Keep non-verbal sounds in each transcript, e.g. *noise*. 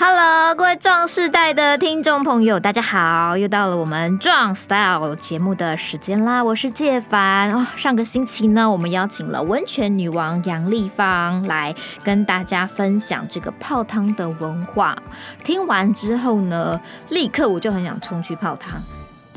Hello，各位壮世代的听众朋友，大家好！又到了我们壮 Style 节目的时间啦，我是介凡。哦，上个星期呢，我们邀请了温泉女王杨丽芳来跟大家分享这个泡汤的文化。听完之后呢，立刻我就很想冲去泡汤，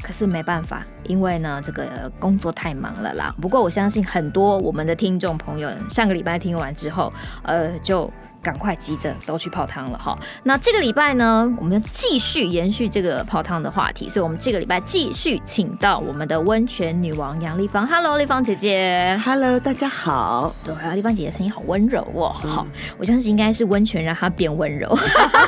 可是没办法，因为呢，这个工作太忙了啦。不过我相信很多我们的听众朋友，上个礼拜听完之后，呃，就。赶快急着都去泡汤了哈！那这个礼拜呢，我们继续延续这个泡汤的话题，所以我们这个礼拜继续请到我们的温泉女王杨丽芳。Hello，丽芳姐姐。Hello，大家好。对啊，丽芳姐姐声音好温柔哦。好，我相信应该是温泉让她变温柔。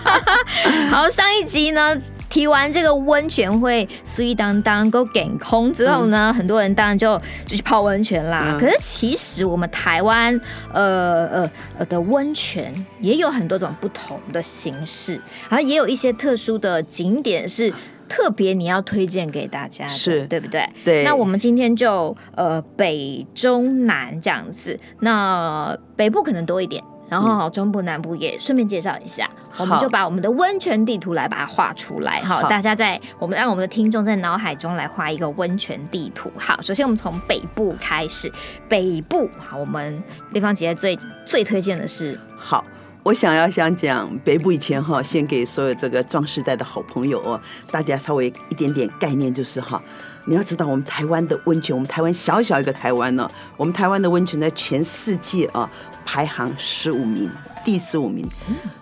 *laughs* 好，上一集呢。提完这个温泉会水当当够健空之后呢，嗯、很多人当然就就去泡温泉啦。嗯、可是其实我们台湾呃呃呃的温泉也有很多种不同的形式，然后也有一些特殊的景点是特别你要推荐给大家的，是对不对？对。那我们今天就呃北中南这样子，那北部可能多一点。然后好中部南部也顺便介绍一下，我们就把我们的温泉地图来把它画出来。好，大家在我们让我们的听众在脑海中来画一个温泉地图。好，首先我们从北部开始，北部好，我们丽芳姐姐最最推荐的是。好，我想要想讲北部以前哈，先给所有这个壮世代的好朋友哦，大家稍微一点点概念就是哈，你要知道我们台湾的温泉，我们台湾小小一个台湾呢，我们台湾的温泉在全世界啊。排行十五名，第十五名，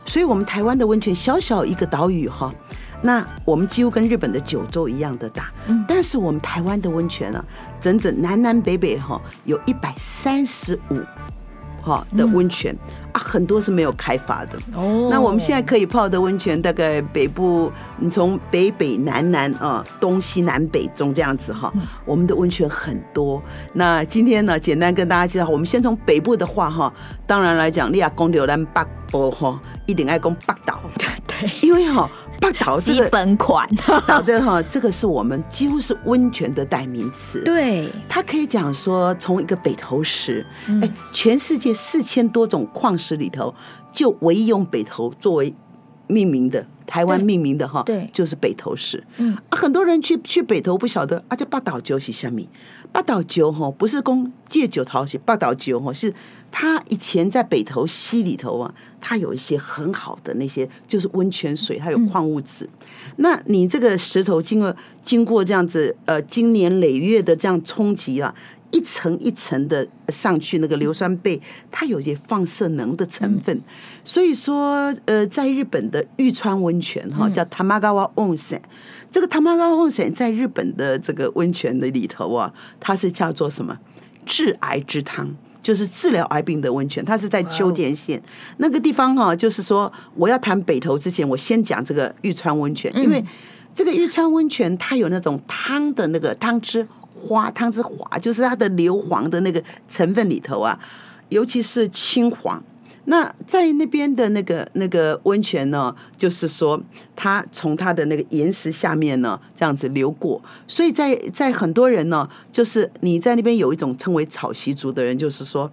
所以，我们台湾的温泉小小一个岛屿哈，那我们几乎跟日本的九州一样的大，但是我们台湾的温泉呢，整整南南北北哈，有一百三十五。哈的温泉啊，很多是没有开发的。哦，那我们现在可以泡的温泉，大概北部，你从北北南南啊，东西南北中这样子哈。我们的温泉很多。那今天呢，简单跟大家介绍，我们先从北部的话哈，当然来讲，你要讲到咱北部哈，一定爱讲北岛。*laughs* 对，因为哈。*laughs* 八岛基本款，岛这个哈，这个是我们几乎是温泉的代名词。对，它可以讲说，从一个北投石，哎，全世界四千多种矿石里头，就唯一用北投作为命名的。台湾命名的哈，对，就是北投市。嗯，很多人去去北投不晓得啊，这八岛酒是什么？八岛酒哈，不是供借酒陶是八岛酒哈，是他以前在北投溪里头啊，他有一些很好的那些就是温泉水，还有矿物质。那你这个石头经过经过这样子呃经年累月的这样冲击啊。一层一层的上去，那个硫酸钡它有些放射能的成分，嗯、所以说呃，在日本的玉川温泉哈，叫 Tamagawa Onsen，这个 Tamagawa Onsen 在日本的这个温泉的里头啊，它是叫做什么？治癌之汤，就是治疗癌病的温泉，它是在秋田县、哦、那个地方哈，就是说我要谈北投之前，我先讲这个玉川温泉，因为这个玉川温泉它有那种汤的那个汤汁。花汤之华，就是它的硫磺的那个成分里头啊，尤其是青黄。那在那边的那个那个温泉呢，就是说它从它的那个岩石下面呢这样子流过，所以在在很多人呢，就是你在那边有一种称为草席族的人，就是说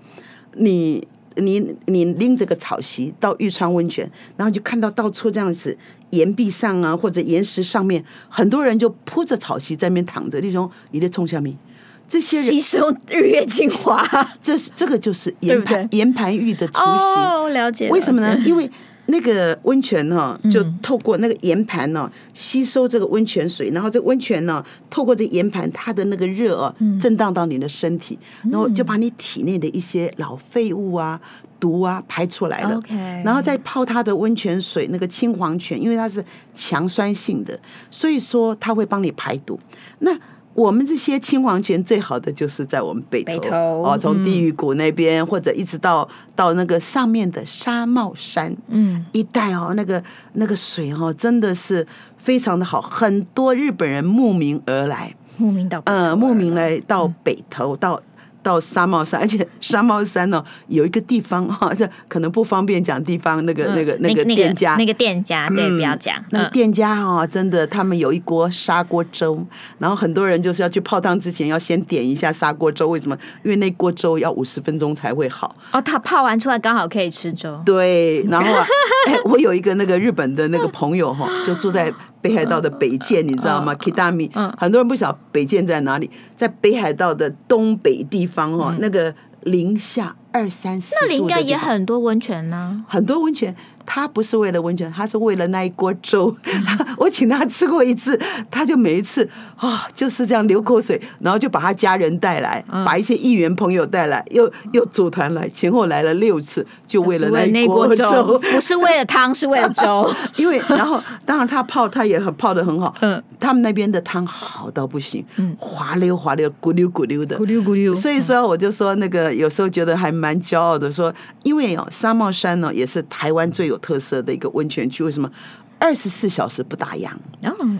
你。你你拎着个草席到玉川温泉，然后就看到到处这样子岩壁上啊，或者岩石上面，很多人就铺着草席在那边躺着。那种你的冲下面，这些人吸收日月精华，这是这个就是岩盘岩盘浴的雏形。哦，了解。为什么呢？*laughs* 因为。那个温泉呢，就透过那个岩盘呢，吸收这个温泉水，然后这个温泉呢，透过这个岩盘，它的那个热啊，震荡到你的身体，然后就把你体内的一些老废物啊、毒啊排出来了。然后再泡它的温泉水，那个青黄泉，因为它是强酸性的，所以说它会帮你排毒。那我们这些亲王泉最好的就是在我们北头，哦，从地狱谷那边、嗯、或者一直到到那个上面的沙帽山，嗯，一带哦，那个那个水哦，真的是非常的好，很多日本人慕名而来，慕名到呃慕名来。到北头，嗯、到到纱帽山，而且纱帽山呢有一个地方哈，*laughs* 这可能不方便讲地方那个那个那个店家，那个店家对，不要讲。那个店家哈，真的他们有一锅砂锅粥，然后很多人就是要去泡汤之前要先点一下砂锅粥，为什么？因为那锅粥要五十分钟才会好。哦，他泡完出来刚好可以吃粥。对，然后啊，*laughs* 哎，我有一个那个日本的那个朋友哈，就住在北海道的北见，你知道吗？Kitami，很多人不晓北见在哪里，在北海道的东北地方哦，那个零下二三十度，那里应该也很多温泉呢，很多温泉。他不是为了温泉，他是为了那一锅粥。*laughs* 我请他吃过一次，他就每一次啊、哦、就是这样流口水，然后就把他家人带来，嗯、把一些议员朋友带来，又又组团来，前后来了六次，就为了那一锅粥，不是为了 *laughs* 汤，是为了粥。*laughs* 因为然后当然他泡他也很泡的很好，嗯，他们那边的汤好到不行，嗯，滑溜滑溜，咕溜咕溜的，咕溜咕溜。所以说我就说那个有时候觉得还蛮骄傲的，说因为哦纱帽山呢也是台湾最有。特色的一个温泉区，为什么二十四小时不打烊？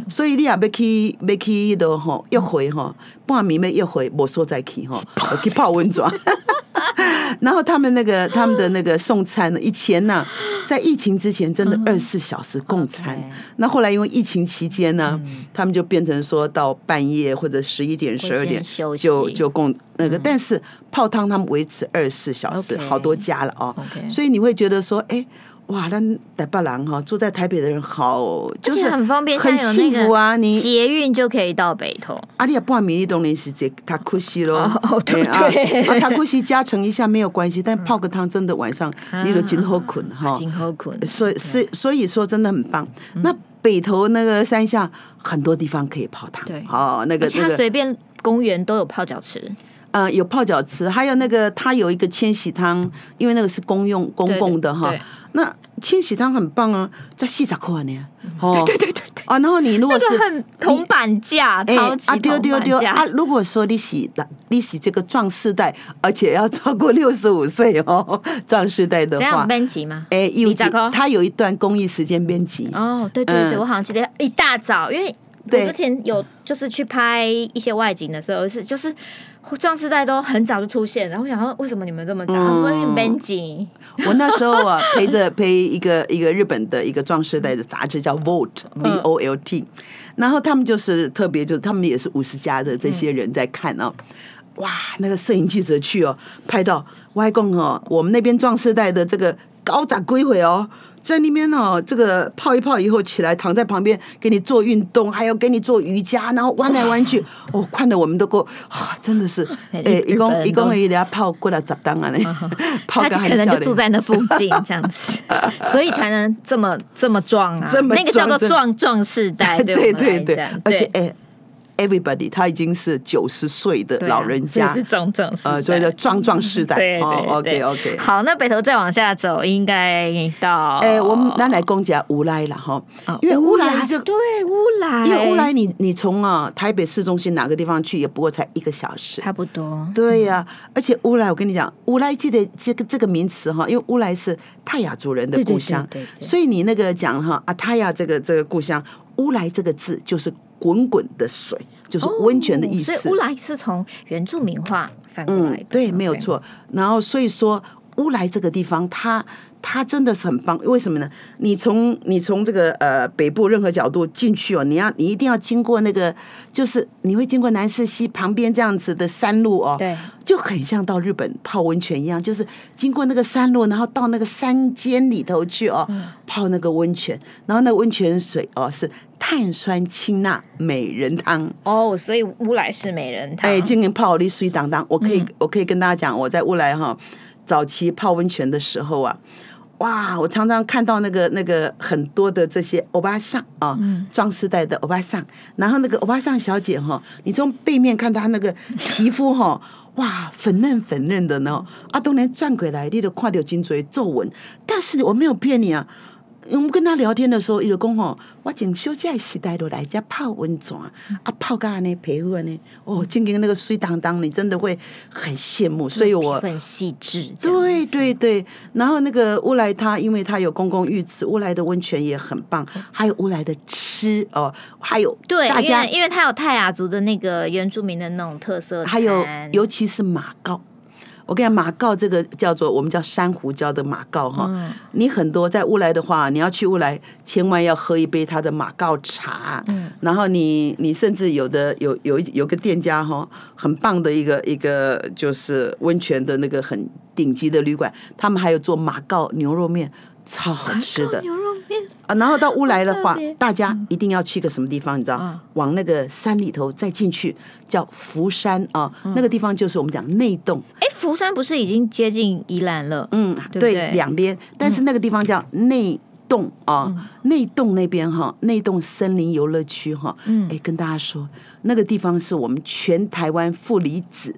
所以你也要去，要去的哈，一回哈，半暝要一回，我说再去哈，去泡温泉。*laughs* 然后他们那个他们的那个送餐呢，以前呢，在疫情之前真的二十四小时供餐。那后来因为疫情期间呢，他们就变成说到半夜或者十一点、十二点就就供那个，但是泡汤他们维持二十四小时，好多家了哦。所以你会觉得说，哎。哇，那台北人哈，住在台北的人好，就是很方便，很幸福啊！你捷运就可以到北投。阿里也不米粒东林是这塔库西咯，对啊，塔库西加成一下没有关系，但 *laughs* 泡个汤真的晚上你都今后困哈，今后困。所以是所以说真的很棒。那北投那个山下很多地方可以泡汤，对，好那个那个随便公园都有泡脚池。呃，有泡脚池，还有那个它有一个千禧汤，因为那个是公用公共的哈。那千禧汤很棒啊，在四十块呢。哦，对对对对啊，然后你如果是很铜板价，超级丢丢丢啊。如果说你是你洗这个壮世代，而且要超过六十五岁哦，*laughs* 壮世代的话，编辑吗？哎，有他有一段公益时间编辑。哦，对对对，我好像记得一大早，因为我之前有就是去拍一些外景的时候，是就是。壮士代都很早就出现，然后我想说，为什么你们这么早？他说因为编辑。我那时候啊，陪着陪一个一个日本的一个壮士代的杂志叫 Volt，V O L T，然后他们就是特别，就是他们也是五十家的这些人在看哦。哇，那个摄影记者去哦，拍到外公哦，我们那边壮士代的这个高长归回哦。在那边哦，这个泡一泡以后起来，躺在旁边给你做运动，还要给你做瑜伽，然后弯来弯去，*laughs* 哦，看的我们都够，啊，真的是，*laughs* 哎，一共一共人家泡过来十档啊 *laughs* 嘞，泡他可能就住在那附近这样子，所以才能这么这么壮啊，那个叫做壮壮世代，对对对，而且哎。Everybody，他已经是九十岁的老人家，是壮壮，呃，所以叫壮壮世代。对对 OK OK。好，那北头再往下走，应该到哎，我们那来公家乌来了哈，因为乌来就对乌来，因为乌来你你从啊台北市中心哪个地方去，也不过才一个小时，差不多。对呀，而且乌来，我跟你讲，乌来记得这个这个名词哈，因为乌来是泰雅族人的故乡，对所以你那个讲哈啊泰雅这个这个故乡，乌来这个字就是。滚滚的水就是温泉的意思，哦、所以乌来是从原住民话反过来的。嗯，对，没有错。然后所以说乌来这个地方，它它真的是很棒。为什么呢？你从你从这个呃北部任何角度进去哦，你要你一定要经过那个，就是你会经过南势溪旁边这样子的山路哦，对，就很像到日本泡温泉一样，就是经过那个山路，然后到那个山间里头去哦，嗯、泡那个温泉，然后那温泉水哦是。碳酸氢钠美人汤哦，所以乌来是美人汤。哎，今年泡的水当当，我可以，嗯、我可以跟大家讲，我在乌来哈早期泡温泉的时候啊，哇，我常常看到那个那个很多的这些欧巴桑啊，壮世代的欧巴桑，然后那个欧巴桑小姐哈，你从背面看她那个皮肤哈，哇，粉嫩粉嫩的呢，啊，当然转过来你都看到颈椎皱纹，但是我没有骗你啊。我们跟他聊天的时候，伊就讲吼，我从小姐时代都来家泡温泉，啊泡个安尼皮肤安尼，哦，静静那个水当当，你真的会很羡慕。所以我很细致。对对对，然后那个乌来他，因为他有公共浴池，乌来的温泉也很棒，还有乌来的吃哦，还有对，大家因为因为他有泰雅族的那个原住民的那种特色，还有尤其是马告。我跟你讲，马告这个叫做我们叫珊瑚礁的马告哈，嗯、你很多在乌来的话，你要去乌来，千万要喝一杯他的马告茶。嗯，然后你你甚至有的有有一有个店家哈，很棒的一个一个就是温泉的那个很顶级的旅馆，他们还有做马告牛肉面，超好吃的。啊，然后到乌来的话，大家一定要去个什么地方？你知道，嗯、往那个山里头再进去，叫福山啊。嗯、那个地方就是我们讲内洞。哎，福山不是已经接近宜兰了？嗯，对，对，两边。但是那个地方叫内洞啊，嗯、内洞那边哈，内洞森林游乐区哈。嗯，哎，跟大家说，那个地方是我们全台湾负离子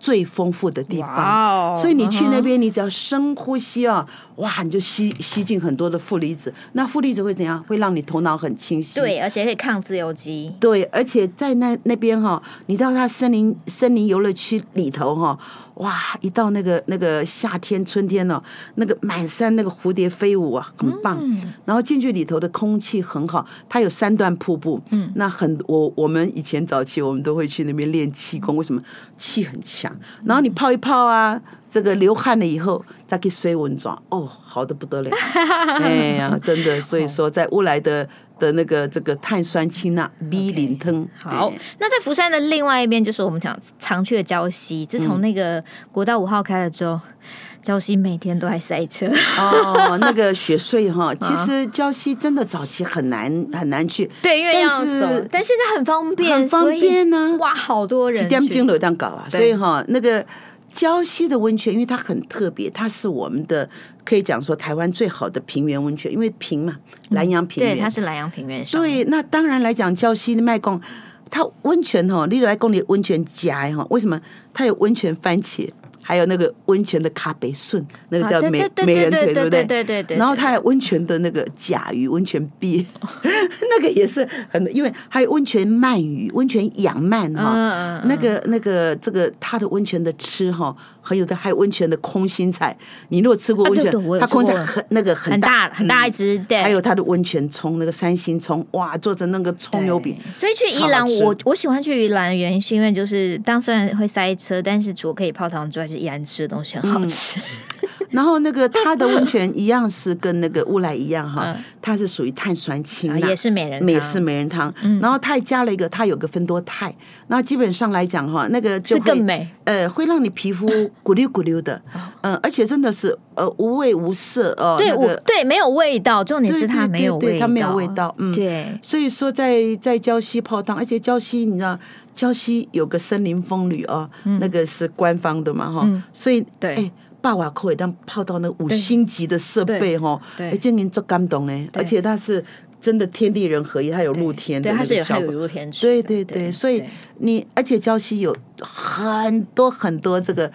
最丰富的地方，所以你去那边，你只要深呼吸啊，哇，你就吸吸进很多的负离子。那负离子会怎样？会让你头脑很清晰。对，而且可以抗自由基。对，而且在那那边哈，你到它森林森林游乐区里头哈。哇！一到那个那个夏天、春天呢，那个满山那个蝴蝶飞舞啊，很棒。嗯、然后进去里头的空气很好，它有三段瀑布。嗯，那很我我们以前早期我们都会去那边练气功，为什么？气很强。然后你泡一泡啊，这个流汗了以后再去水温转，哦，好的不得了。*laughs* 哎呀，真的，所以说在乌来的。的那个这个碳酸氢钠 B 零汤好，那在福山的另外一边就是我们讲常去的礁溪。自从那个国道五号开了之后，礁溪每天都还塞车哦。*laughs* 那个雪隧哈，其实礁溪真的早期很难很难去，对，因为要走，但现在很方便，很方便呢。哇，好多人，几点钟都这样搞啊，所以哈那个。礁溪的温泉，因为它很特别，它是我们的可以讲说台湾最好的平原温泉，因为平嘛，南洋平原，对，它是南洋平原。对，那当然来讲，礁溪的麦贡，它温泉哈，例如来讲你温泉夹哈，为什么它有温泉番茄？还有那个温泉的卡北顺，那个叫美美人腿，对不对？对对对。然后它还有温泉的那个甲鱼，温泉鳖，*laughs* 那个也是很，因为还有温泉鳗鱼，温泉养鳗哈。那个那个这个它的温泉的吃哈，还有的还有温泉的空心菜。你如果吃过温泉，它空心菜很那个很大很大一只，对。还有它的温泉葱，那个三星葱，哇，做成那个葱油饼。所以去宜兰，我我喜欢去宜兰的原因是因为就是当虽然会塞车，但是除了可以泡汤之外，是。宜兰吃的东西很好吃，嗯，*laughs* 然后那个它的温泉一样是跟那个乌来一样哈，它是属于碳酸氢钠，也是美人也是美人汤。然后它还加了一个，它有个分多肽，那基本上来讲哈，那个就更美，呃，会让你皮肤咕溜咕溜的，嗯，*laughs* 而且真的是呃无味无色哦，对，对，没有味道，重点是它没有味道，它没有味道，嗯，对，所以说在在礁溪泡汤，而且礁溪你知道。礁溪有个森林风旅哦，嗯、那个是官方的嘛哈，嗯、所以对，哎，八瓦扣也当泡到那五星级的设备哈，哎，今年做感动哎，而且它是真的天地人合一，它有露天的，对，它是有露天区，对对对，所以你而且礁溪有很多很多这个。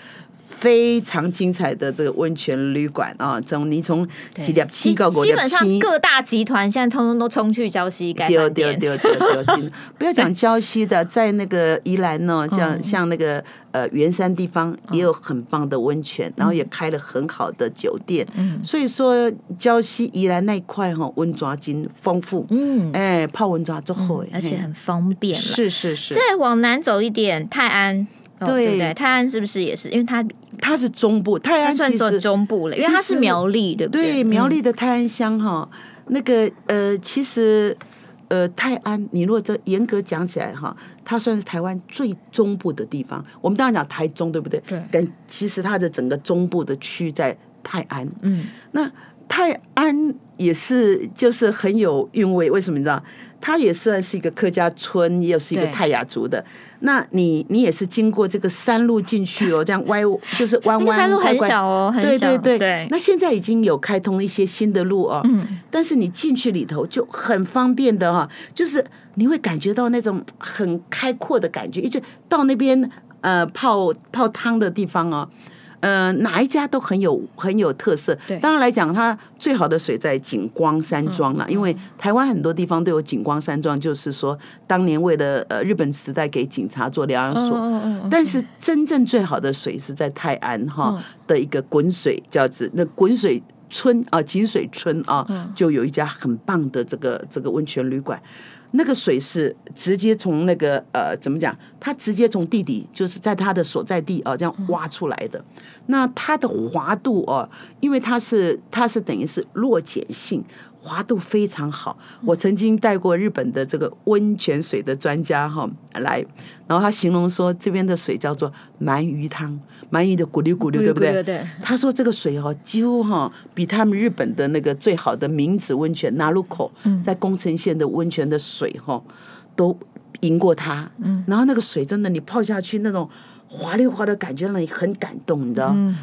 非常精彩的这个温泉旅馆啊！从你从几点七个国家，基本上各大集团现在通通都冲去礁溪盖酒店。对对对对对，不要讲礁溪的，在那个宜兰呢，像像那个呃圆山地方也有很棒的温泉，然后也开了很好的酒店。嗯，所以说礁溪宜兰那一块哈，温抓金丰富。嗯，哎，泡温泉就好，而且很方便。是是是。再往南走一点，泰安。对对，泰安是不是也是？因为它它是中部，泰安算是中部了，因为它是苗栗，对不对？对，苗栗的泰安乡哈，那个呃，其实呃，泰安，你如果这严格讲起来哈，它算是台湾最中部的地方。我们当然讲台中，对不对？对。但其实它的整个中部的区在泰安。嗯。那泰安也是，就是很有韵味。为什么你知道？它也算是一个客家村，又是一个泰雅族的。那你你也是经过这个山路进去哦，*laughs* 这样歪就是弯弯。山路很小哦，很小。对对对。对那现在已经有开通一些新的路哦。嗯。但是你进去里头就很方便的哈、哦，就是你会感觉到那种很开阔的感觉，一直到那边呃泡泡汤的地方哦。呃，哪一家都很有很有特色。对，当然来讲，它最好的水在景光山庄了，嗯，因为台湾很多地方都有景光山庄，就是说当年为了呃日本时代给警察做疗养所。但是真正最好的水是在泰安哈的一个滚水，叫做那滚水村啊，井水村啊，就有一家很棒的这个这个温泉旅馆。那个水是直接从那个呃，怎么讲？它直接从地底，就是在它的所在地啊，这样挖出来的。那它的滑度哦，因为它是它是等于是弱碱性。滑度非常好，我曾经带过日本的这个温泉水的专家哈来，然后他形容说这边的水叫做鳗鱼汤，鳗鱼的咕溜咕溜，对不对？对对。他说这个水哈几乎哈比他们日本的那个最好的明子温泉 Naruko 在宫城县的温泉的水哈都赢过它。嗯。然后那个水真的你泡下去那种滑溜滑的感觉让你很感动，你知道？嗯。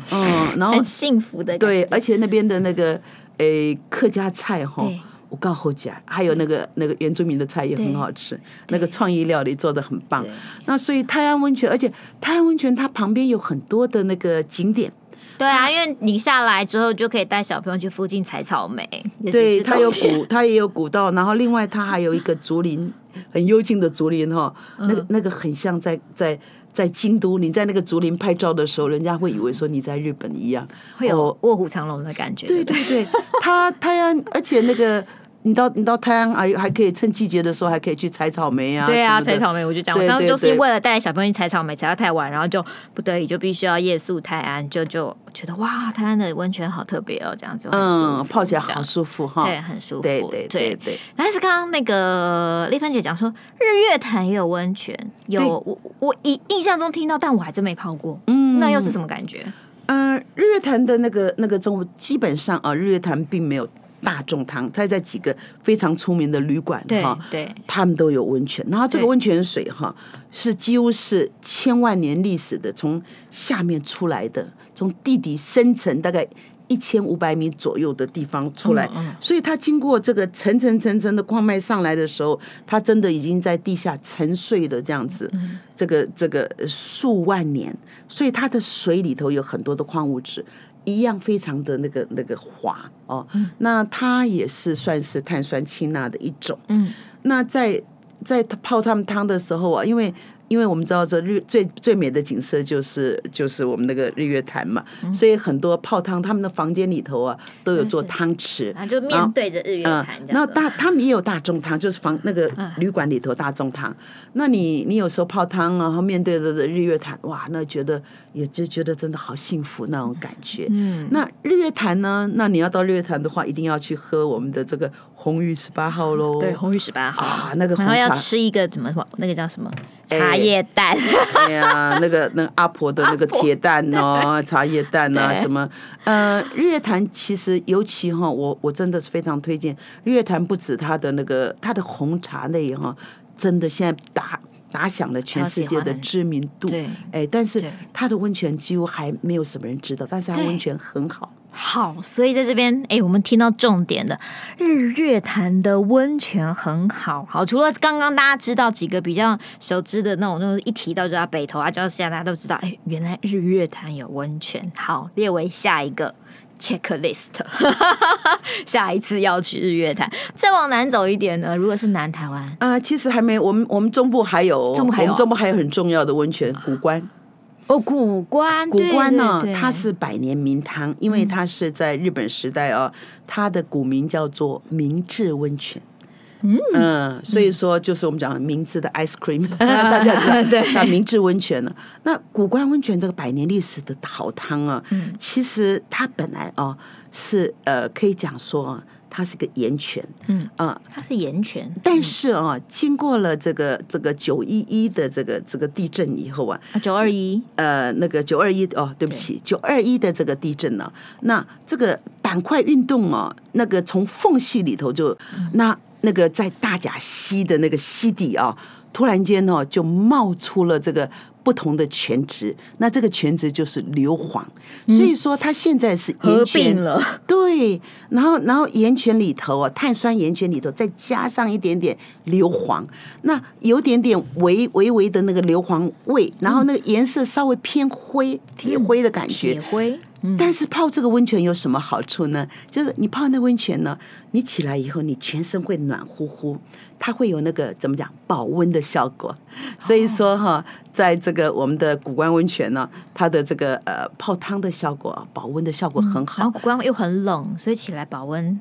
然后很幸福的。对，而且那边的那个。诶，客家菜哈，我告诉你，还有那个那个原住民的菜也很好吃，那个创意料理做的很棒。那所以泰安温泉，而且泰安温泉它旁边有很多的那个景点。对啊，因为你下来之后就可以带小朋友去附近采草莓。对，它有古，它也有古道，然后另外它还有一个竹林，*laughs* 很幽静的竹林哈，那个那个很像在在。在京都，你在那个竹林拍照的时候，人家会以为说你在日本一样，会有卧虎藏龙的感觉。对对对，它泰安，而且那个。你到你到泰安还还可以趁季节的时候还可以去采草莓啊！对啊，采草莓我就讲，我上次就是为了带小朋友去采草莓，采到太晚，然后就不得已就必须要夜宿泰安，就就觉得哇，泰安的温泉好特别哦，这样子嗯，泡起来好舒服哈，对，很舒服，对对对对。但是刚刚那个丽芬姐讲说日月潭也有温泉，有我我印印象中听到，但我还真没泡过，嗯，那又是什么感觉？嗯，日月潭的那个那个中基本上啊，日月潭并没有。大众汤，它在几个非常出名的旅馆哈，对，他们都有温泉。然后这个温泉水哈，是几乎是千万年历史的，从下面出来的，从地底深层大概一千五百米左右的地方出来，所以它经过这个层层层层的矿脉上来的时候，它真的已经在地下沉睡了这样子，这个这个数万年，所以它的水里头有很多的矿物质。一样非常的那个那个滑哦，嗯、那它也是算是碳酸氢钠的一种。嗯，那在在泡他们汤的时候啊，因为。因为我们知道这日最最美的景色就是就是我们那个日月潭嘛，嗯、所以很多泡汤他们的房间里头啊都有做汤池，啊就面对着日月潭。然后大他们也有大众汤，就是房那个旅馆里头大众汤。嗯、那你你有时候泡汤啊，然后面对着日月潭，哇，那觉得也就觉得真的好幸福那种感觉。嗯，那日月潭呢？那你要到日月潭的话，一定要去喝我们的这个红玉十八号喽。对，红玉十八号啊，那个红茶然后要吃一个怎么什么，那个叫什么？茶叶蛋，哎呀，那个那个阿婆的那个铁蛋哦，茶叶蛋啊，什么？呃，日月潭其实尤其哈，我我真的是非常推荐日月潭，不止它的那个它的红茶类哈，真的现在打打响了全世界的知名度。对，哎，但是它的温泉几乎还没有什么人知道，但是它温泉很好。好，所以在这边，哎，我们听到重点的日月潭的温泉很好。好，除了刚刚大家知道几个比较熟知的那种，就是一提到就要北投啊，礁溪啊，大家都知道，哎，原来日月潭有温泉。好，列为下一个 checklist，*laughs* 下一次要去日月潭。再往南走一点呢，如果是南台湾啊、呃，其实还没，我们我们中部还有，中部还有，我们中部还有很重要的温泉，古关。哦，古关，古关呢，它是百年名汤，因为它是在日本时代哦，它的古名叫做明治温泉。嗯，嗯，所以说就是我们讲明治的 ice cream，*laughs* 大家知道，对，那明治温泉呢，那古关温泉这个百年历史的好汤啊，其实它本来啊是呃可以讲说。它是个盐泉，嗯啊，它是盐泉，但是啊，经过了这个这个九一一的这个这个地震以后啊，九二一，呃，那个九二一哦，对不起，九二一的这个地震呢，那这个板块运动啊，那个从缝隙里头就那那个在大甲溪的那个溪底啊，突然间呢就冒出了这个不同的全职，那这个全职就是硫磺，所以说它现在是盐泉了。对，然后然后盐泉里头啊，碳酸盐泉里头再加上一点点硫磺，那有点点微微微的那个硫磺味，然后那个颜色稍微偏灰，铁灰的感觉。铁灰。但是泡这个温泉有什么好处呢？就是你泡那温泉呢，你起来以后，你全身会暖乎乎。它会有那个怎么讲保温的效果，所以说哈，在这个我们的古关温泉呢，它的这个呃泡汤的效果，保温的效果很好。然后古关又很冷，所以起来保温，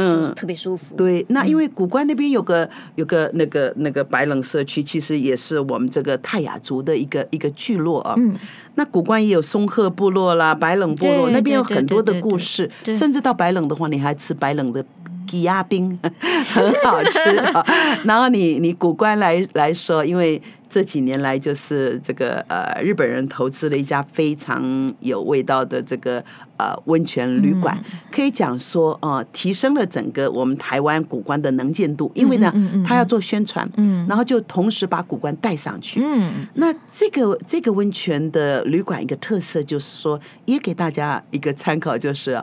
嗯，特别舒服。对，那因为古关那边有个有个那个那个白冷社区，其实也是我们这个泰雅族的一个一个聚落啊。嗯，那古关也有松鹤部落啦，白冷部落那边有很多的故事，甚至到白冷的话，你还吃白冷的。鸡鸭冰 *laughs* 很好吃啊，*laughs* 然后你你古关来来说，因为这几年来就是这个呃日本人投资了一家非常有味道的这个呃温泉旅馆，可以讲说呃提升了整个我们台湾古关的能见度，因为呢他要做宣传，然后就同时把古关带上去。嗯那这个这个温泉的旅馆一个特色就是说，也给大家一个参考，就是。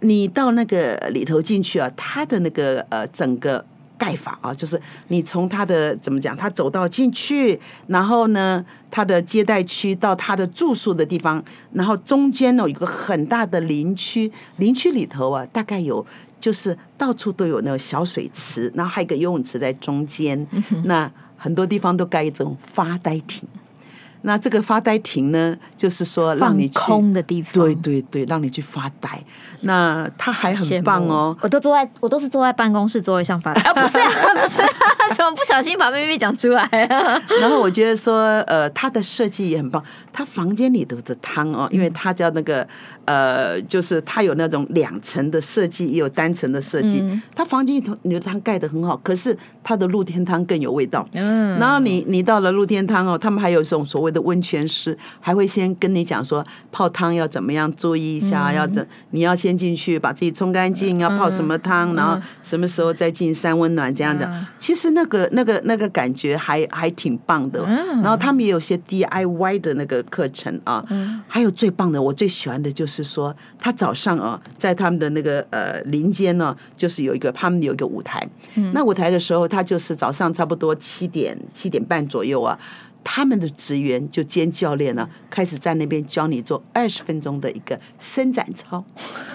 你到那个里头进去啊，它的那个呃整个盖法啊，就是你从它的怎么讲，它走到进去，然后呢，它的接待区到它的住宿的地方，然后中间呢有一个很大的林区，林区里头啊，大概有就是到处都有那个小水池，然后还有一个游泳池在中间，那很多地方都盖一种发呆亭。那这个发呆亭呢，就是说让你空的地方，对对对，让你去发呆。那它还很棒哦，我都坐在，我都是坐在办公室座位上发呆。*laughs* 啊，不是啊，不是啊，怎么不小心把秘密讲出来了？*laughs* 然后我觉得说，呃，它的设计也很棒。它房间里头的汤哦，因为它叫那个呃，就是它有那种两层的设计，也有单层的设计。它房间里头你的汤盖的很好，可是它的露天汤更有味道。嗯，然后你你到了露天汤哦，他们还有这种所谓的温泉师，还会先跟你讲说泡汤要怎么样注意一下，要怎你要先进去把自己冲干净，要泡什么汤，然后什么时候再进三温暖这样子。其实那个那个那个感觉还还挺棒的。然后他们也有些 DIY 的那个。课程啊，还有最棒的，我最喜欢的就是说，他早上啊，在他们的那个呃林间呢，就是有一个他们有一个舞台，那舞台的时候，他就是早上差不多七点七点半左右啊。他们的职员就兼教练呢，开始在那边教你做二十分钟的一个伸展操，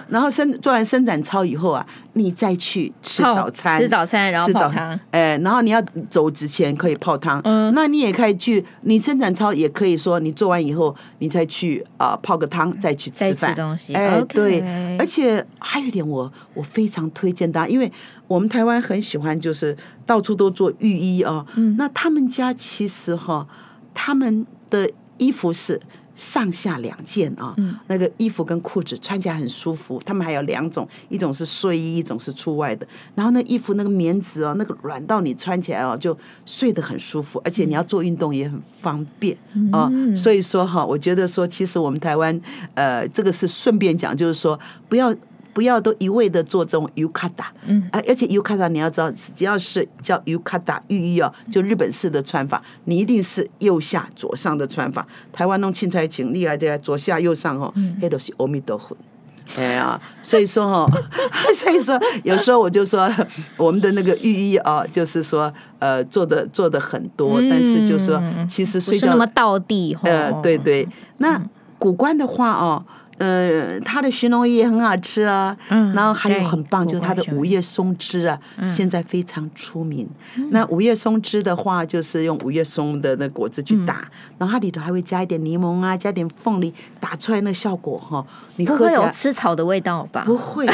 然后伸做完伸展操以后啊，你再去吃早餐，吃早餐，然后泡汤，哎，然后你要走之前可以泡汤，嗯，那你也可以去，你伸展操也可以说你做完以后，你再去啊泡个汤，再去吃饭，吃东西，哎，对，而且还有一点我我非常推荐大家，因为我们台湾很喜欢就是到处都做浴衣啊，嗯，那他们家其实哈。他们的衣服是上下两件啊，嗯、那个衣服跟裤子穿起来很舒服。他们还有两种，一种是睡衣，一种是出外的。然后那衣服那个棉质哦，那个软到你穿起来哦，就睡得很舒服，而且你要做运动也很方便啊。嗯、所以说哈，我觉得说，其实我们台湾呃，这个是顺便讲，就是说不要。不要都一味的做这种 yukata，，嗯，啊，而且 yukata 你要知道，只要是叫 yukata 浴衣哦，就日本式的穿法，你一定是右下左上的穿法。台湾弄青菜请厉害的左下右上哦，那都是阿弥陀佛，哎呀，所以说哦，*laughs* 所以说有时候我就说我们的那个寓意哦，就是说呃做的做的很多，但是就是说其实睡觉那么道地，呃，对对，那古观的话哦。呃，它的寻龙鱼也很好吃啊，嗯、然后还有很棒，就是它的五叶松汁啊，嗯、现在非常出名。嗯、那五叶松汁的话，就是用五叶松的那果汁去打，嗯、然后它里头还会加一点柠檬啊，加点凤梨，打出来那效果哈，你喝起来不会有吃草的味道吧？不会，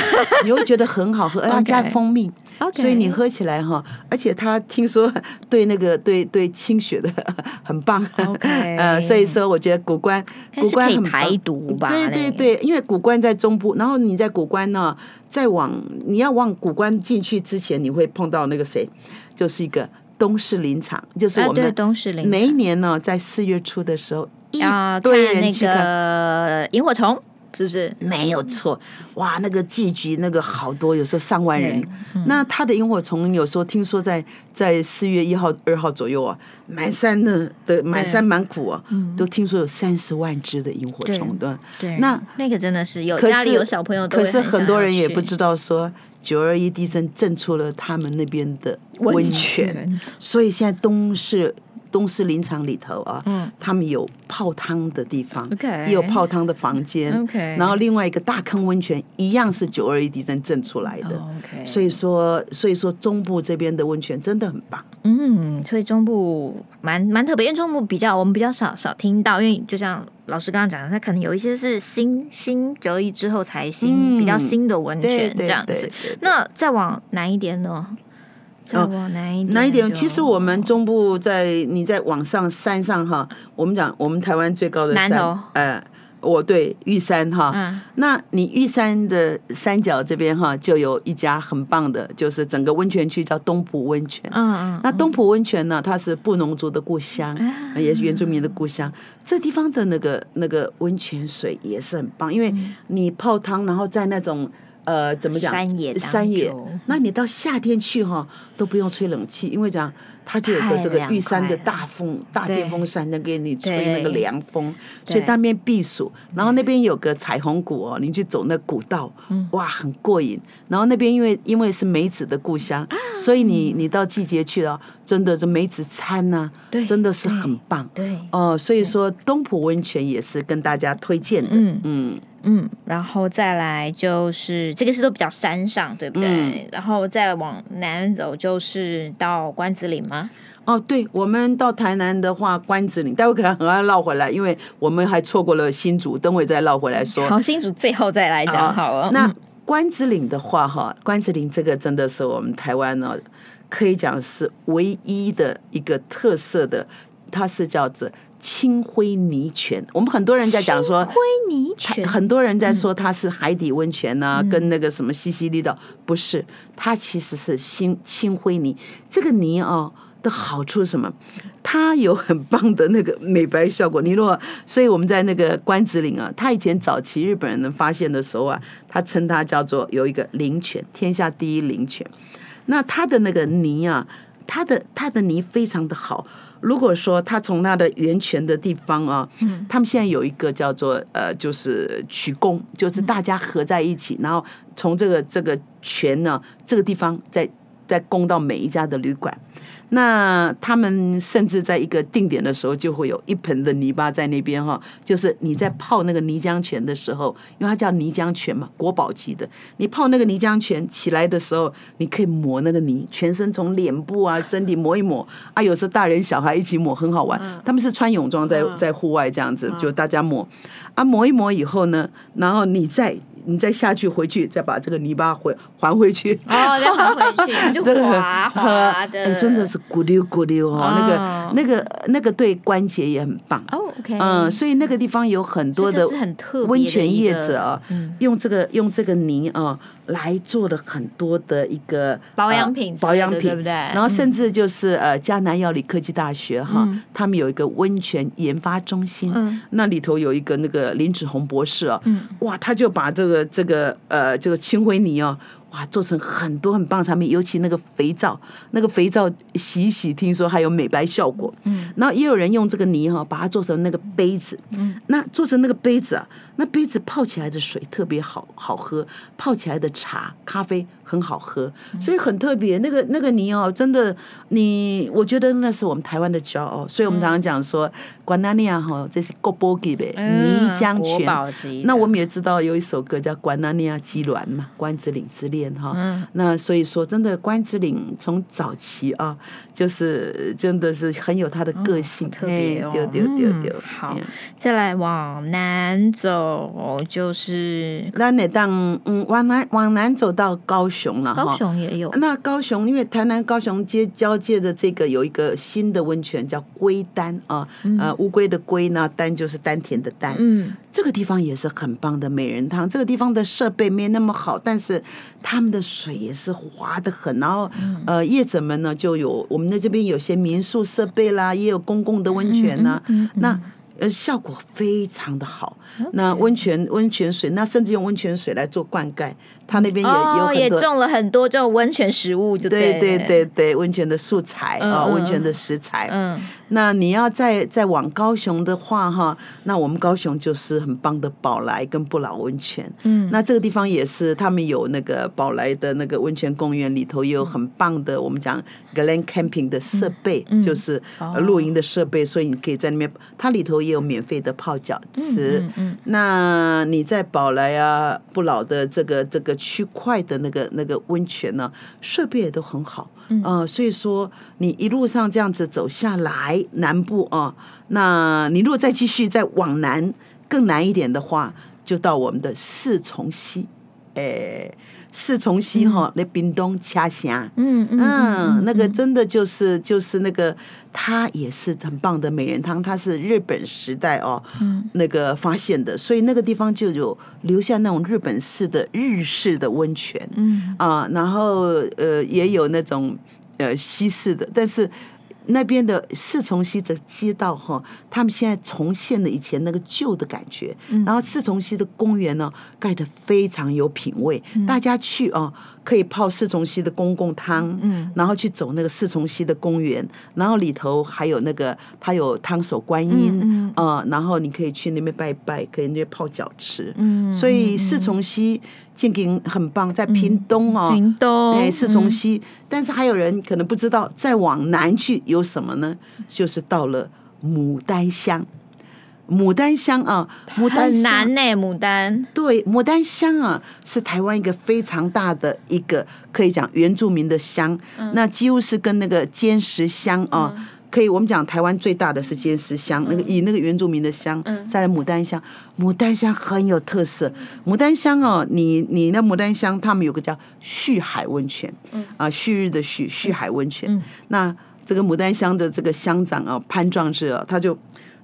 你会觉得很好喝，*laughs* 而且加蜂蜜。Okay. Okay. 所以你喝起来哈，而且他听说对那个 *laughs* 对对清血的很棒，Okay. *laughs* 呃，所以说我觉得古关古关很排毒吧？对对对，因为古关在中部，然后你在古关呢，再往你要往古关进去之前，你会碰到那个谁，就是一个东市林场，就是我们的东势林。每一年呢，在四月初的时候，一堆人去看萤火虫。是不是？没有错，哇，那个季局那个好多，有时候上万人。嗯、那他的萤火虫有时候听说在在四月一号、二号左右啊，满山的的满山满谷啊，都听说有三十万只的萤火虫的。对，那那个真的是有家里有小朋友都，可是很多人也不知道说九二一地震震出了他们那边的温泉，所以现在东势。东势林场里头啊，嗯，他们有泡汤的地方，okay, 也有泡汤的房间，okay, 然后另外一个大坑温泉一样是九二一地震震出来的，oh, okay, 所以说，所以说中部这边的温泉真的很棒，嗯，所以中部蛮蛮特别，因为中部比较我们比较少少听到，因为就像老师刚刚讲的，它可能有一些是新新九二一之后才新、嗯、比较新的温泉这样子，那再往南一点呢？哦，哪一点？其实我们中部在你在往上山上哈，我们讲我们台湾最高的山，呃，我对玉山哈，嗯，那你玉山的山脚这边哈，就有一家很棒的，就是整个温泉区叫东浦温泉，嗯嗯，那东浦温泉呢，它是布农族的故乡，也是原住民的故乡，这地方的那个那个温泉水也是很棒，因为你泡汤，然后在那种。呃，怎么讲？山野，山野。那你到夏天去哈，都不用吹冷气，因为这样它就有个这个玉山的大风、大电风扇能给你吹那个凉风，所以那边避暑。然后那边有个彩虹谷哦，你去走那古道，哇，很过瘾。然后那边因为因为是梅子的故乡，所以你你到季节去了，真的这梅子餐呢，真的是很棒。对，哦，所以说东浦温泉也是跟大家推荐的。嗯嗯。嗯，然后再来就是这个是都比较山上，对不对？嗯、然后再往南走就是到关子岭吗？哦，对，我们到台南的话，关子岭，待会可能很快绕回来，因为我们还错过了新竹，等会再绕回来说。好，新竹最后再来讲好了。哦、那关子岭的话，哈，关子岭这个真的是我们台湾呢，可以讲是唯一的一个特色的，它是叫做。青灰泥泉，我们很多人在讲说，青灰泥泉，很多人在说它是海底温泉啊，嗯、跟那个什么西西里岛，不是，它其实是青青灰泥。这个泥哦的好处是什么？它有很棒的那个美白效果。你如果，所以我们在那个关子岭啊，它以前早期日本人发现的时候啊，他称它叫做有一个灵泉，天下第一灵泉。那它的那个泥啊，它的它的泥非常的好。如果说他从他的源泉的地方啊，嗯，他们现在有一个叫做呃，就是曲宫，就是大家合在一起，然后从这个这个泉呢，这个地方再再供到每一家的旅馆。那他们甚至在一个定点的时候，就会有一盆的泥巴在那边哈，就是你在泡那个泥浆泉的时候，因为它叫泥浆泉嘛，国宝级的。你泡那个泥浆泉起来的时候，你可以抹那个泥，全身从脸部啊、身体抹一抹啊，有时候大人小孩一起抹很好玩。他们是穿泳装在在户外这样子，就大家抹啊，抹一抹以后呢，然后你再。你再下去回去，再把这个泥巴回还回去。哦，再还回去，*laughs* 就滑滑的。哎，真的是咕溜咕溜哦，那个、那个、那个对关节也很棒。哦，OK。嗯，所以那个地方有很多的温泉业者啊，用这个用这个泥啊。来做了很多的一个保养品，保养品对不对？然后甚至就是呃，迦南药理科技大学哈，他们有一个温泉研发中心，那里头有一个那个林子宏博士啊，哇，他就把这个这个呃这个青灰泥哦。哇，做成很多很棒的产品，尤其那个肥皂，那个肥皂洗一洗，听说还有美白效果。嗯，然后也有人用这个泥哈，把它做成那个杯子。嗯，那做成那个杯子啊，那杯子泡起来的水特别好好喝，泡起来的茶咖啡很好喝，所以很特别。那个那个泥哦，真的，你我觉得那是我们台湾的骄傲。所以我们常常讲说，关南尼亚哈，这是国宝级的泥浆泉。那我们也知道有一首歌叫《关南尼亚鸡卵》嘛，《关子岭之恋》。哈，嗯、那所以说，真的关子岭从早期啊，就是真的是很有他的个性，特别哦。丢丢丢丢。好，再来往南走，就是那那当嗯，往南往南走到高雄了。高雄也有。那高雄因为台南高雄街交界的这个有一个新的温泉叫龟丹啊，嗯、呃，乌龟的龟呢，丹就是丹田的丹。嗯，这个地方也是很棒的美人汤。这个地方的设备没那么好，但是。他们的水也是滑的很，然后呃，业者们呢就有我们的这边有些民宿设备啦，也有公共的温泉呐。那呃，效果非常的好。那温泉温泉水，那甚至用温泉水来做灌溉。他那边也有很多，也种了很多这种温泉食物就对，对对对对，温泉的素材啊，温泉的食材。嗯，那你要再再往高雄的话哈，那我们高雄就是很棒的宝来跟不老温泉。嗯，那这个地方也是他们有那个宝来的那个温泉公园里头也有很棒的我们讲 Glen Camping 的设备，就是露营的设备，所以你可以在那边，它里头也有免费的泡脚池。嗯嗯，那你在宝来啊不老的这个这个。区块的那个那个温泉呢，设备也都很好，嗯、呃，所以说你一路上这样子走下来，南部啊、呃，那你如果再继续再往南更南一点的话，就到我们的四重溪，哎。四重溪哈，那冰东恰峡，嗯嗯，那个真的就是就是那个，它也是很棒的美人汤，它是日本时代哦，那个发现的，所以那个地方就有留下那种日本式的日式的温泉，嗯啊，然后呃也有那种呃西式的，但是。那边的四重溪的街道哈，他们现在重现了以前那个旧的感觉。然后四重溪的公园呢，盖得非常有品味。大家去哦，可以泡四重溪的公共汤，然后去走那个四重溪的公园，然后里头还有那个它有汤手观音啊，然后你可以去那边拜拜，可以那边泡脚池。所以四重溪经营很棒，在屏东哦，屏东哎四重溪，但是还有人可能不知道，再往南去有。有什么呢？就是到了牡丹乡，牡丹香啊，牡丹很难呢。牡丹。对，牡丹香啊，是台湾一个非常大的一个可以讲原住民的乡，嗯、那几乎是跟那个尖石乡啊，嗯、可以我们讲台湾最大的是尖石乡，嗯、那个以那个原住民的乡，嗯、再来牡丹香，牡丹香很有特色。牡丹香哦、啊，你你那牡丹香，他们有个叫旭海温泉，嗯、啊，旭日的旭，旭海温泉，嗯、那。这个牡丹香的这个乡长啊，潘壮志啊，他就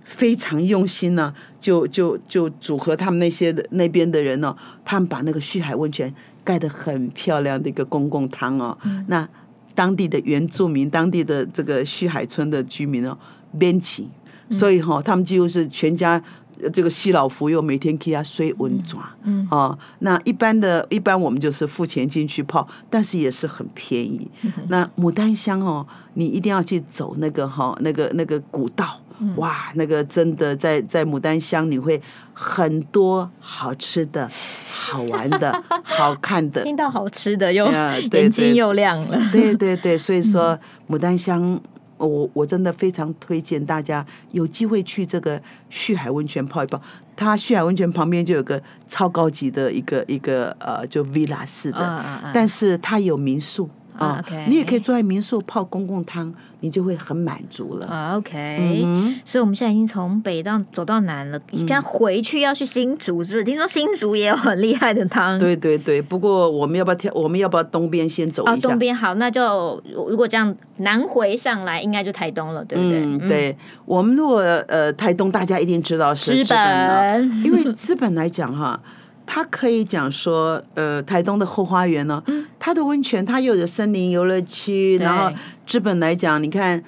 非常用心呢、啊，就就就组合他们那些的那边的人呢、啊，他们把那个旭海温泉盖得很漂亮的一个公共汤哦、那当地的原住民，当地的这个旭海村的居民哦，编起，所以哈、哦，他们几乎是全家。这个西老福又每天给他水温抓，嗯，哦，那一般的一般我们就是付钱进去泡，但是也是很便宜。嗯、那牡丹香哦，你一定要去走那个哈、哦，那个那个古道，嗯、哇，那个真的在在牡丹乡你会很多好吃的、好玩的、*laughs* 好看的。听到好吃的又 *laughs* 眼睛又亮了，对对对，所以说牡丹乡。我我真的非常推荐大家有机会去这个旭海温泉泡一泡。它旭海温泉旁边就有个超高级的一个一个呃，就 villa 式的，但是它有民宿。啊，OK，你也可以坐在民宿泡公共汤，你就会很满足了。啊，OK，嗯，所以我们现在已经从北到走到南了，应该回去要去新竹，是不是？听说新竹也有很厉害的汤。对对对，不过我们要不要跳？我们要不要东边先走一下？东边好，那就如果这样南回上来，应该就台东了，对不对？嗯，对。我们如果呃台东，大家一定知道是知本，因为知本来讲哈。它可以讲说，呃，台东的后花园呢，它的温泉，它又有森林游乐区，然后资本来讲，你看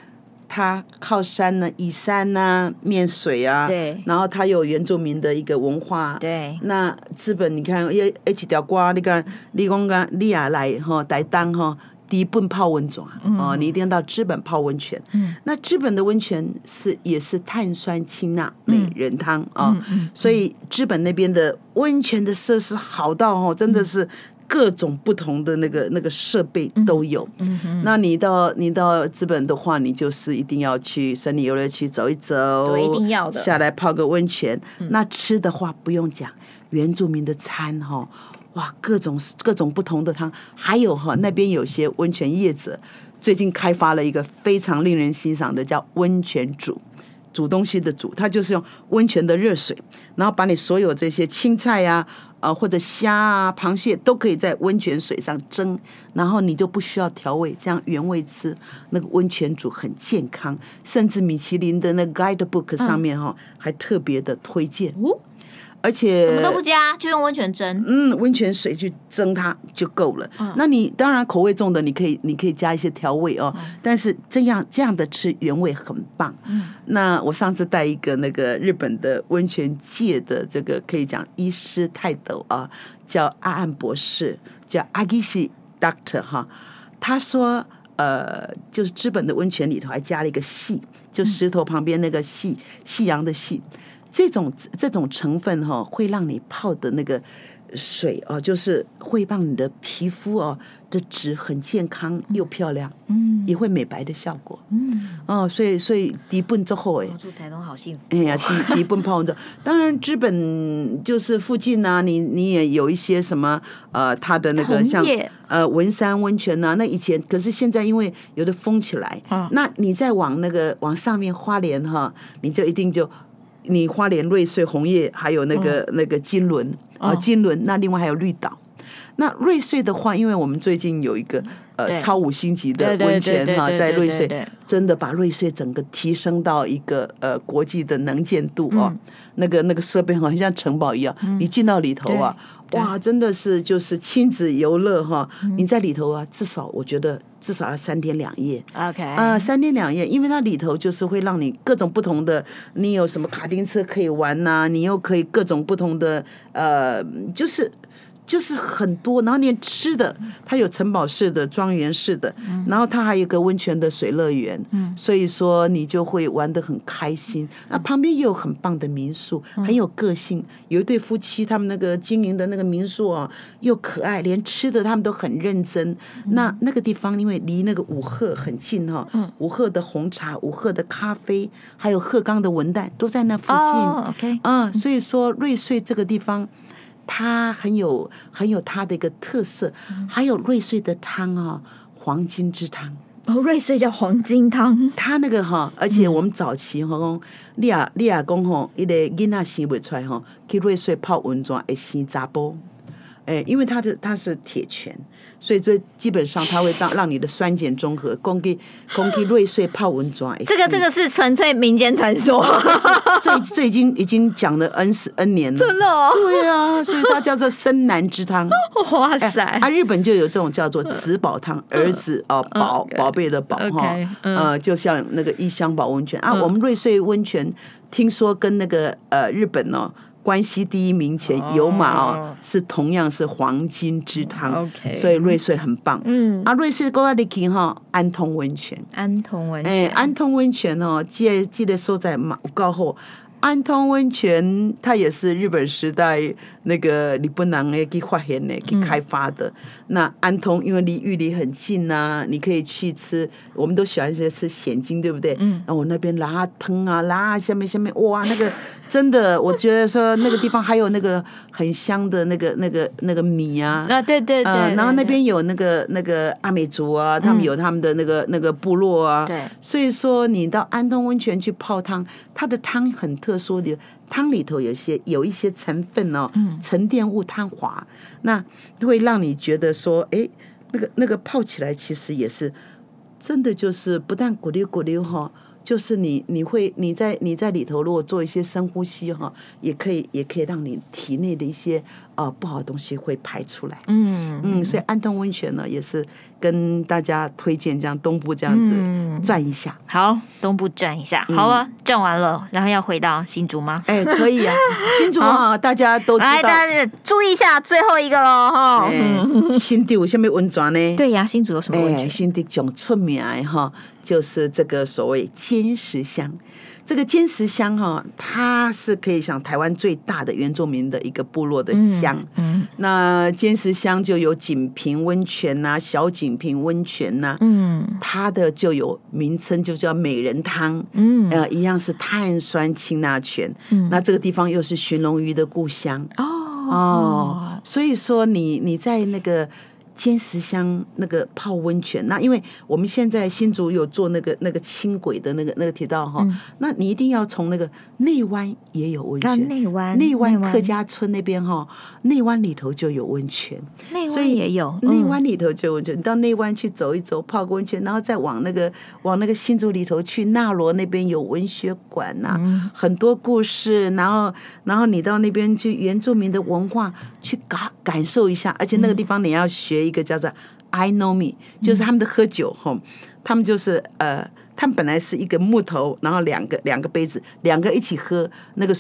它靠山呢，依山呐、啊，面水啊，对，然后它有原住民的一个文化，对，那资本你看，一一条瓜，你看，你讲个你也来哈，台东哈。第一奔泡温泉哦，你一定要到日本泡温泉。嗯，那日本的温泉是也是碳酸氢钠美人汤啊，所以日本那边的温泉的设施好到哦，真的是各种不同的那个那个设备都有。那你到你到知本的话，你就是一定要去森林游乐区走一走，一定要的，下来泡个温泉。那吃的话不用讲，原住民的餐哈。哇，各种各种不同的汤，还有哈那边有些温泉业者最近开发了一个非常令人欣赏的，叫温泉煮，煮东西的煮，它就是用温泉的热水，然后把你所有这些青菜呀、啊，啊或者虾啊、螃蟹都可以在温泉水上蒸，然后你就不需要调味，这样原味吃。那个温泉煮很健康，甚至米其林的那个 Guidebook 上面哈还特别的推荐。而且什么都不加，就用温泉蒸。嗯，温泉水去蒸它就够了。嗯、那你当然口味重的，你可以你可以加一些调味哦。嗯、但是这样这样的吃原味很棒。嗯，那我上次带一个那个日本的温泉界的这个可以讲医师泰斗啊，叫阿岸博士，叫阿基西 Doctor 哈。他说，呃，就是日本的温泉里头还加了一个细，就石头旁边那个细，夕阳的细。这种这种成分哈，会让你泡的那个水哦，就是会让你的皮肤哦的质很健康又漂亮，嗯，也会美白的效果，嗯，哦，所以所以底本之后哎，住台东好幸福，哎呀，底底本泡完之后，当然知本就是附近呢、啊，你你也有一些什么呃，它的那个像呃文山温泉呐、啊，那以前可是现在因为有的封起来，啊，那你再往那个往上面花莲哈，你就一定就。你花莲瑞穗红叶，还有那个、嗯、那个金轮啊，哦、金轮，那另外还有绿岛。那瑞穗的话，因为我们最近有一个呃超五星级的温泉哈，在瑞穗真的把瑞穗整个提升到一个呃国际的能见度啊，嗯、那个那个设备很像城堡一样，嗯、你进到里头啊。哇，真的是就是亲子游乐哈！你在里头啊，至少我觉得至少要三天两夜。OK，啊，三天两夜，因为它里头就是会让你各种不同的，你有什么卡丁车可以玩呐，你又可以各种不同的呃，就是。就是很多，然后连吃的，它有城堡式的、庄园式的，然后它还有一个温泉的水乐园，所以说你就会玩的很开心。那旁边也有很棒的民宿，很有个性。有一对夫妻，他们那个经营的那个民宿啊，又可爱，连吃的他们都很认真。那那个地方因为离那个五鹤很近哈，五鹤的红茶、五鹤的咖啡，还有鹤冈的文旦都在那附近。OK，啊，所以说瑞穗这个地方。它很有很有它的一个特色，还有瑞穗的汤啊，黄金之汤。哦，瑞穗叫黄金汤，它那个哈，而且我们早期吼讲，你啊你啊讲吼，一个囡仔生不出来吼，去瑞穗泡温泉会生查甫，哎，因为它的它是铁泉。所以，所以基本上它会让让你的酸碱中和，供给供给瑞穗泡温泉。这个这个是纯粹民间传说，这这已经已经讲了 N 十 N 年了。真的哦？对啊，所以它叫做生南之汤。*laughs* 哇塞！啊，日本就有这种叫做子宝汤，儿子哦，宝宝贝的宝哈，呃，就像那个伊香保温泉啊，我们瑞穗温泉听说跟那个呃日本哦。关西第一名前有马哦，是同样是黄金之汤，所以瑞穗很棒。嗯，啊，瑞穗过来的去哈，安通温泉，安通温泉，哎，安通温泉哦，记得记得说在马高后。安通温泉，它也是日本时代那个日本人诶去发现的，去开发的。嗯、那安通因为离玉里很近呐、啊，你可以去吃，我们都喜欢吃吃咸金，对不对？嗯。然后我那边拉汤啊，拉下面下面，哇，那个真的，我觉得说那个地方还有那个很香的那个那个那个米啊。啊，对对对。呃、然后那边有那个那个阿美族啊，他们有他们的那个那个部落啊。对。所以说，你到安通温泉去泡汤，它的汤很特。殊的汤里头有些有一些成分哦，沉淀物汤滑，那会让你觉得说，哎，那个那个泡起来其实也是真的，就是不但咕溜咕溜哈，就是你你会你在你在里头如果做一些深呼吸哈，也可以也可以让你体内的一些。啊，不好的东西会排出来。嗯嗯，所以安东温泉呢，也是跟大家推荐这样东部这样子转一下。好，东部转一下。好啊，转完了，然后要回到新竹吗？哎，可以啊。新竹啊，大家都知道。来，大家注意一下最后一个喽哈。*laughs* 新竹有什么温泉呢？对呀，新竹有什么温泉？新竹讲出名哈，就是这个所谓尖石乡。这个尖石乡哈，它是可以想台湾最大的原住民的一个部落的乡。嗯，嗯，那尖石乡就有锦屏温泉呐、啊，小井坪温泉呐、啊。嗯，它的就有名称，就叫美人汤。嗯，呃，一样是碳酸氢钠泉。嗯，那这个地方又是寻龙鱼的故乡。哦哦，所以说你你在那个。尖石乡那个泡温泉，那因为我们现在新竹有做那个那个轻轨的那个那个铁道哈，嗯、那你一定要从那个内湾也有温泉，内湾内湾客家村那边哈，内湾。里头就有温泉，内湾也有，内湾里头就有温泉，你到内湾去走一走，泡个温泉，然后再往那个往那个新竹里头去，纳罗那边有文学馆呐，嗯、很多故事，然后然后你到那边去原住民的文化去感感受一下，而且那个地方你要学。一个叫做 I know me，就是他们的喝酒哈，他们就是呃，他们本来是一个木头，然后两个两个杯子，两个一起喝那个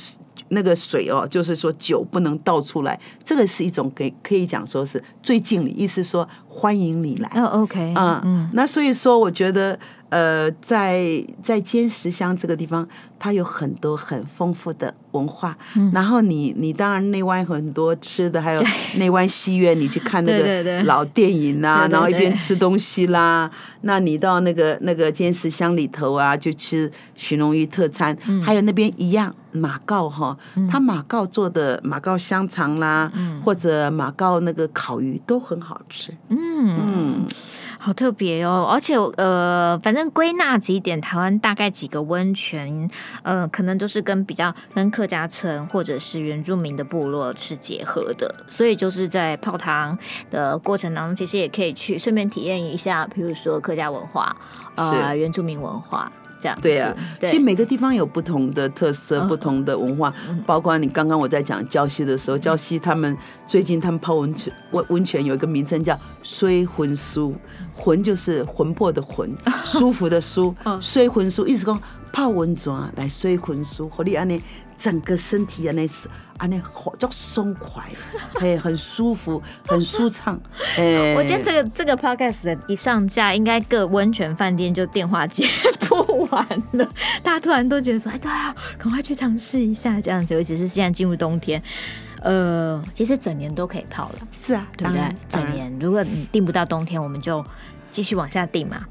那个水哦，就是说酒不能倒出来，这个是一种可以可以讲说是最敬礼，意思说欢迎你来。哦，OK，嗯嗯，那所以说我觉得。呃，在在尖石乡这个地方，它有很多很丰富的文化。嗯、然后你你当然内湾很多吃的，还有 *laughs* 内湾戏院，你去看那个老电影啊，然后一边吃东西啦。那你到那个那个尖石乡里头啊，就吃许农鱼特餐，嗯、还有那边一样马告哈，他马告做的马告香肠啦，嗯、或者马告那个烤鱼都很好吃。嗯嗯。嗯好特别哦，而且呃，反正归纳几点，台湾大概几个温泉，呃，可能都是跟比较跟客家村或者是原住民的部落是结合的，所以就是在泡汤的过程当中，其实也可以去顺便体验一下，比如说客家文化，呃，原住民文化。对啊，对。其实每个地方有不同的特色，哦、不同的文化，包括你刚刚我在讲胶溪的时候，礁溪他们最近他们泡温泉，温温泉有一个名称叫“衰魂舒”，魂就是魂魄的魂，*laughs* 舒服的舒，衰魂舒，意思讲泡温泉来睡困舒，和你安尼整个身体安尼是。啊，那好叫松快，嘿，很舒服，很舒畅。*laughs* 哎，我觉得这个这个 podcast 的一上架，应该各温泉饭店就电话接不完了。大家突然都觉得说，哎，对啊，赶快去尝试一下这样子。尤其是现在进入冬天，呃，其实整年都可以泡了。是啊，对不对？整年，如果你订不到冬天，我们就继续往下定嘛。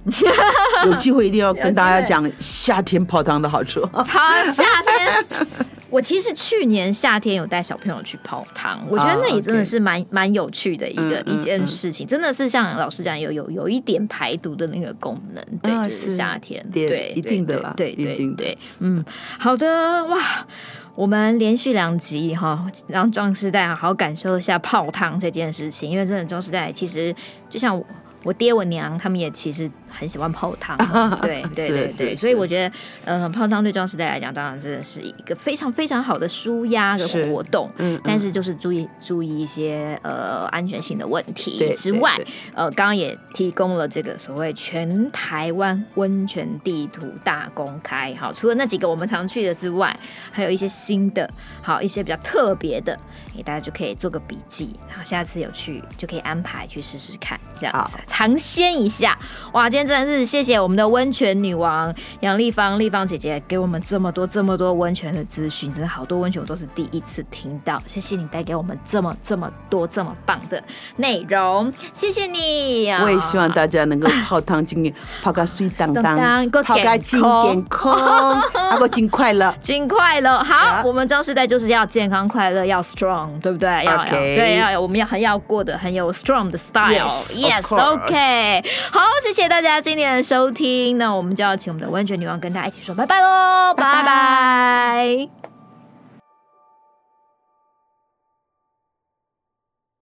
*laughs* 有机会一定要跟大家讲夏天泡汤的好处。好，夏天。*laughs* 我其实去年夏天有带小朋友去泡汤，我觉得那也真的是蛮蛮有趣的一个一件事情，真的是像老师讲，有有有一点排毒的那个功能，对，就是夏天，对，一定的啦，对对对，嗯，好的，哇，我们连续两集哈，让壮士代好好感受一下泡汤这件事情，因为真的壮士代其实就像我。爹我娘他们也其实很喜欢泡汤，*laughs* 对对对对，所以我觉得，呃，泡汤对壮时代来讲，当然真的是一个非常非常好的舒压的活动。嗯，但是就是注意注意一些呃安全性的问题之外，呃，刚刚也提供了这个所谓全台湾温泉地图大公开。好，除了那几个我们常去的之外，还有一些新的，好一些比较特别的，给大家就可以做个笔记，然后下次有去就可以安排去试试看，这样子。尝鲜一下哇！今天真的是谢谢我们的温泉女王杨丽芳丽芳姐姐给我们这么多这么多温泉的资讯，真的好多温泉我都是第一次听到。谢谢你带给我们这么这么多这么棒的内容，谢谢你。我也希望大家能够泡汤经验泡个水当当，泡个金健康，泡个金快乐，*laughs* 金快乐。好，我们壮世代就是要健康快乐，要 strong，对不对？要要对要我们要很要过得很有 strong 的 style，yes，OK。OK，好，谢谢大家今天的收听，那我们就要请我们的温泉女王跟大家一起说拜拜喽，拜拜。